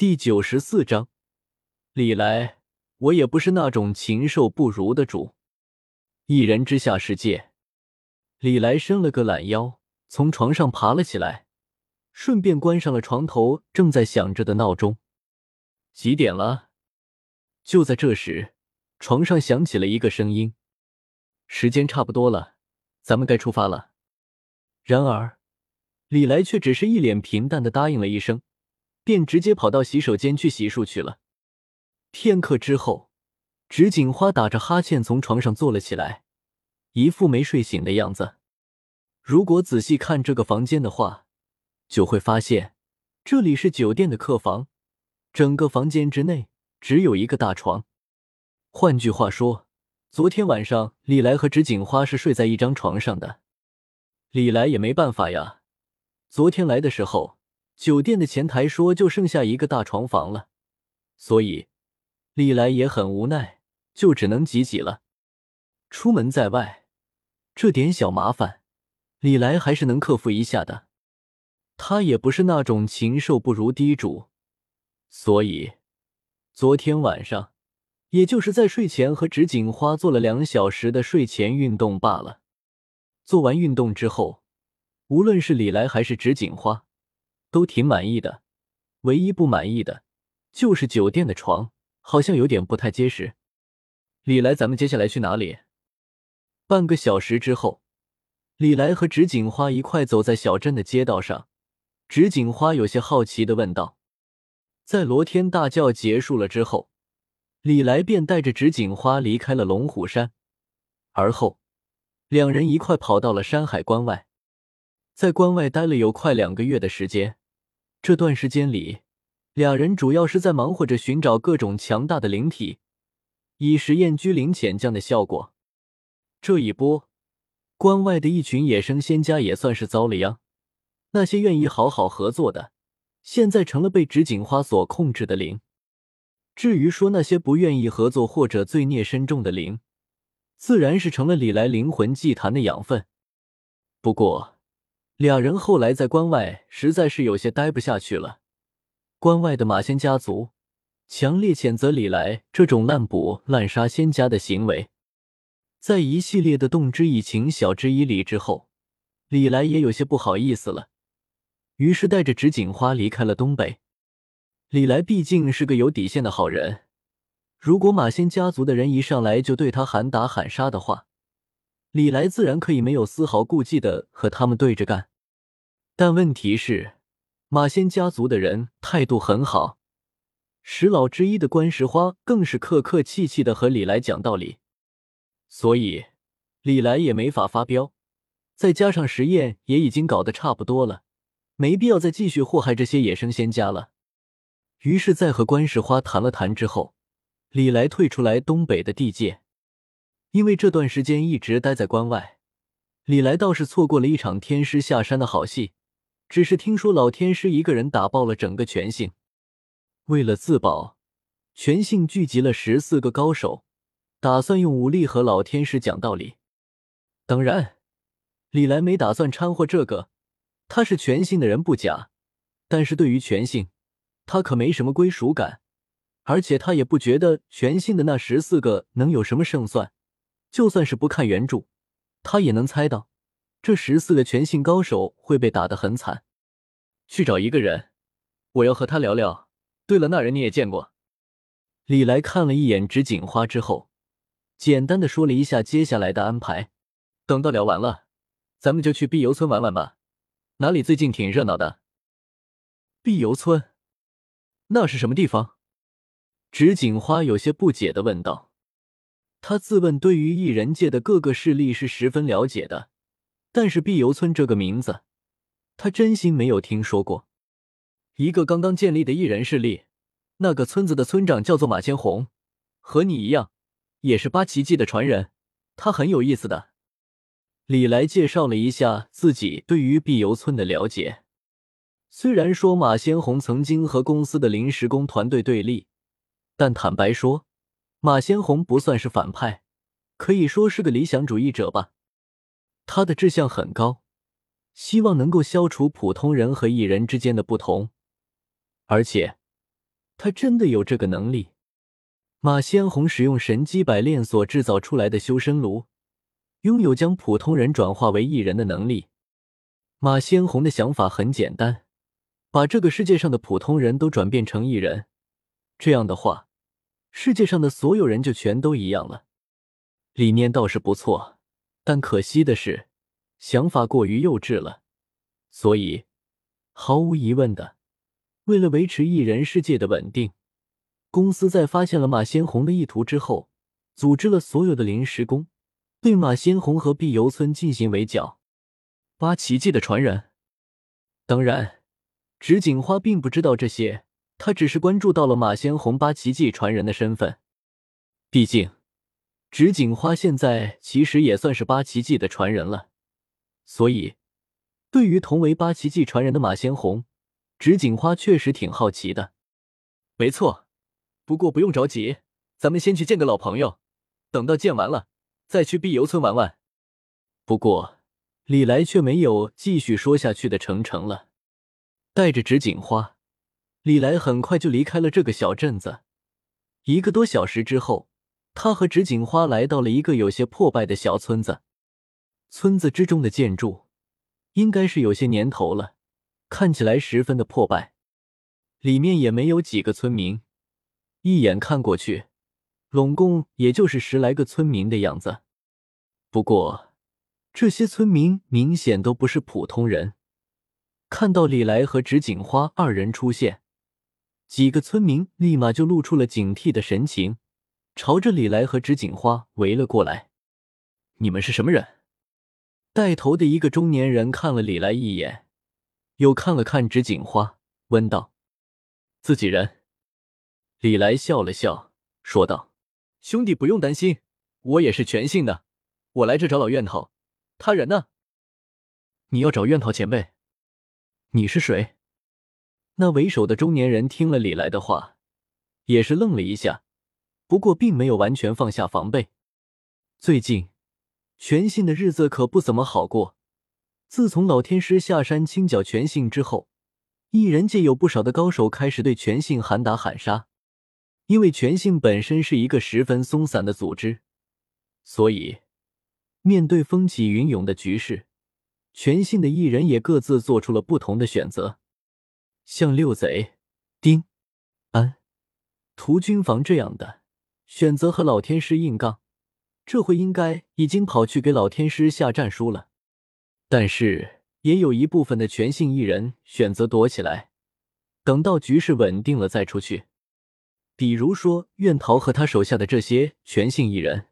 第九十四章，李来，我也不是那种禽兽不如的主。一人之下世界，李来伸了个懒腰，从床上爬了起来，顺便关上了床头正在响着的闹钟。几点了？就在这时，床上响起了一个声音：“时间差不多了，咱们该出发了。”然而，李来却只是一脸平淡的答应了一声。便直接跑到洗手间去洗漱去了。片刻之后，直锦花打着哈欠从床上坐了起来，一副没睡醒的样子。如果仔细看这个房间的话，就会发现这里是酒店的客房，整个房间之内只有一个大床。换句话说，昨天晚上李来和直锦花是睡在一张床上的。李来也没办法呀，昨天来的时候。酒店的前台说就剩下一个大床房了，所以李来也很无奈，就只能挤挤了。出门在外，这点小麻烦，李来还是能克服一下的。他也不是那种禽兽不如的主，所以昨天晚上，也就是在睡前和直锦花做了两小时的睡前运动罢了。做完运动之后，无论是李来还是直锦花。都挺满意的，唯一不满意的就是酒店的床好像有点不太结实。李来，咱们接下来去哪里？半个小时之后，李来和直锦花一块走在小镇的街道上。直锦花有些好奇的问道：“在罗天大教结束了之后，李来便带着直锦花离开了龙虎山，而后两人一块跑到了山海关外，在关外待了有快两个月的时间。”这段时间里，两人主要是在忙活着寻找各种强大的灵体，以实验居灵潜降的效果。这一波，关外的一群野生仙家也算是遭了殃。那些愿意好好合作的，现在成了被纸锦花所控制的灵。至于说那些不愿意合作或者罪孽深重的灵，自然是成了李来灵魂祭坛的养分。不过，两人后来在关外实在是有些待不下去了。关外的马仙家族强烈谴责李来这种滥捕滥杀仙家的行为。在一系列的动之以情、晓之以理之后，李来也有些不好意思了，于是带着纸锦花离开了东北。李来毕竟是个有底线的好人，如果马仙家族的人一上来就对他喊打喊杀的话，李来自然可以没有丝毫顾忌的和他们对着干。但问题是，马仙家族的人态度很好，十老之一的关石花更是客客气气的和李来讲道理，所以李来也没法发飙。再加上实验也已经搞得差不多了，没必要再继续祸害这些野生仙家了。于是，在和关石花谈了谈之后，李来退出来东北的地界，因为这段时间一直待在关外，李来倒是错过了一场天师下山的好戏。只是听说老天师一个人打爆了整个全姓，为了自保，全姓聚集了十四个高手，打算用武力和老天师讲道理。当然，李来没打算掺和这个，他是全姓的人不假，但是对于全姓，他可没什么归属感，而且他也不觉得全姓的那十四个能有什么胜算。就算是不看原著，他也能猜到。这十四个全性高手会被打得很惨，去找一个人，我要和他聊聊。对了，那人你也见过。李来看了一眼纸锦花之后，简单的说了一下接下来的安排。等到聊完了，咱们就去碧游村玩玩吧，哪里最近挺热闹的。碧游村，那是什么地方？纸锦花有些不解的问道。他自问对于异人界的各个势力是十分了解的。但是碧游村这个名字，他真心没有听说过。一个刚刚建立的异人势力，那个村子的村长叫做马千红，和你一样，也是八奇迹的传人。他很有意思的。李来介绍了一下自己对于碧游村的了解。虽然说马先红曾经和公司的临时工团队对立，但坦白说，马先红不算是反派，可以说是个理想主义者吧。他的志向很高，希望能够消除普通人和异人之间的不同，而且他真的有这个能力。马先红使用神机百炼所制造出来的修身炉，拥有将普通人转化为异人的能力。马先红的想法很简单，把这个世界上的普通人都转变成异人，这样的话，世界上的所有人就全都一样了。理念倒是不错，但可惜的是，想法过于幼稚了。所以，毫无疑问的，为了维持异人世界的稳定，公司在发现了马先红的意图之后，组织了所有的临时工，对马先红和碧游村进行围剿。八奇迹的传人，当然，直景花并不知道这些，他只是关注到了马先红八奇迹传人的身份。毕竟，直景花现在其实也算是八奇迹的传人了，所以，对于同为八奇迹传人的马先红，直景花确实挺好奇的。没错，不过不用着急，咱们先去见个老朋友，等到见完了，再去碧游村玩玩。不过。李来却没有继续说下去的程程了，带着纸锦花，李来很快就离开了这个小镇子。一个多小时之后，他和纸锦花来到了一个有些破败的小村子。村子之中的建筑应该是有些年头了，看起来十分的破败，里面也没有几个村民。一眼看过去，拢共也就是十来个村民的样子。不过，这些村民明显都不是普通人，看到李来和纸锦花二人出现，几个村民立马就露出了警惕的神情，朝着李来和植锦花围了过来。你们是什么人？带头的一个中年人看了李来一眼，又看了看植锦花，问道：“自己人？”李来笑了笑，说道：“兄弟不用担心，我也是全信的，我来这找老院头。”他人呢？你要找院头前辈？你是谁？那为首的中年人听了李来的话，也是愣了一下，不过并没有完全放下防备。最近全信的日子可不怎么好过。自从老天师下山清剿全信之后，异人界有不少的高手开始对全信喊打喊杀。因为全信本身是一个十分松散的组织，所以。面对风起云涌的局势，全信的艺人也各自做出了不同的选择。像六贼、丁、安、屠军房这样的，选择和老天师硬杠，这回应该已经跑去给老天师下战书了。但是也有一部分的全性艺人选择躲起来，等到局势稳定了再出去。比如说苑桃和他手下的这些全性艺人。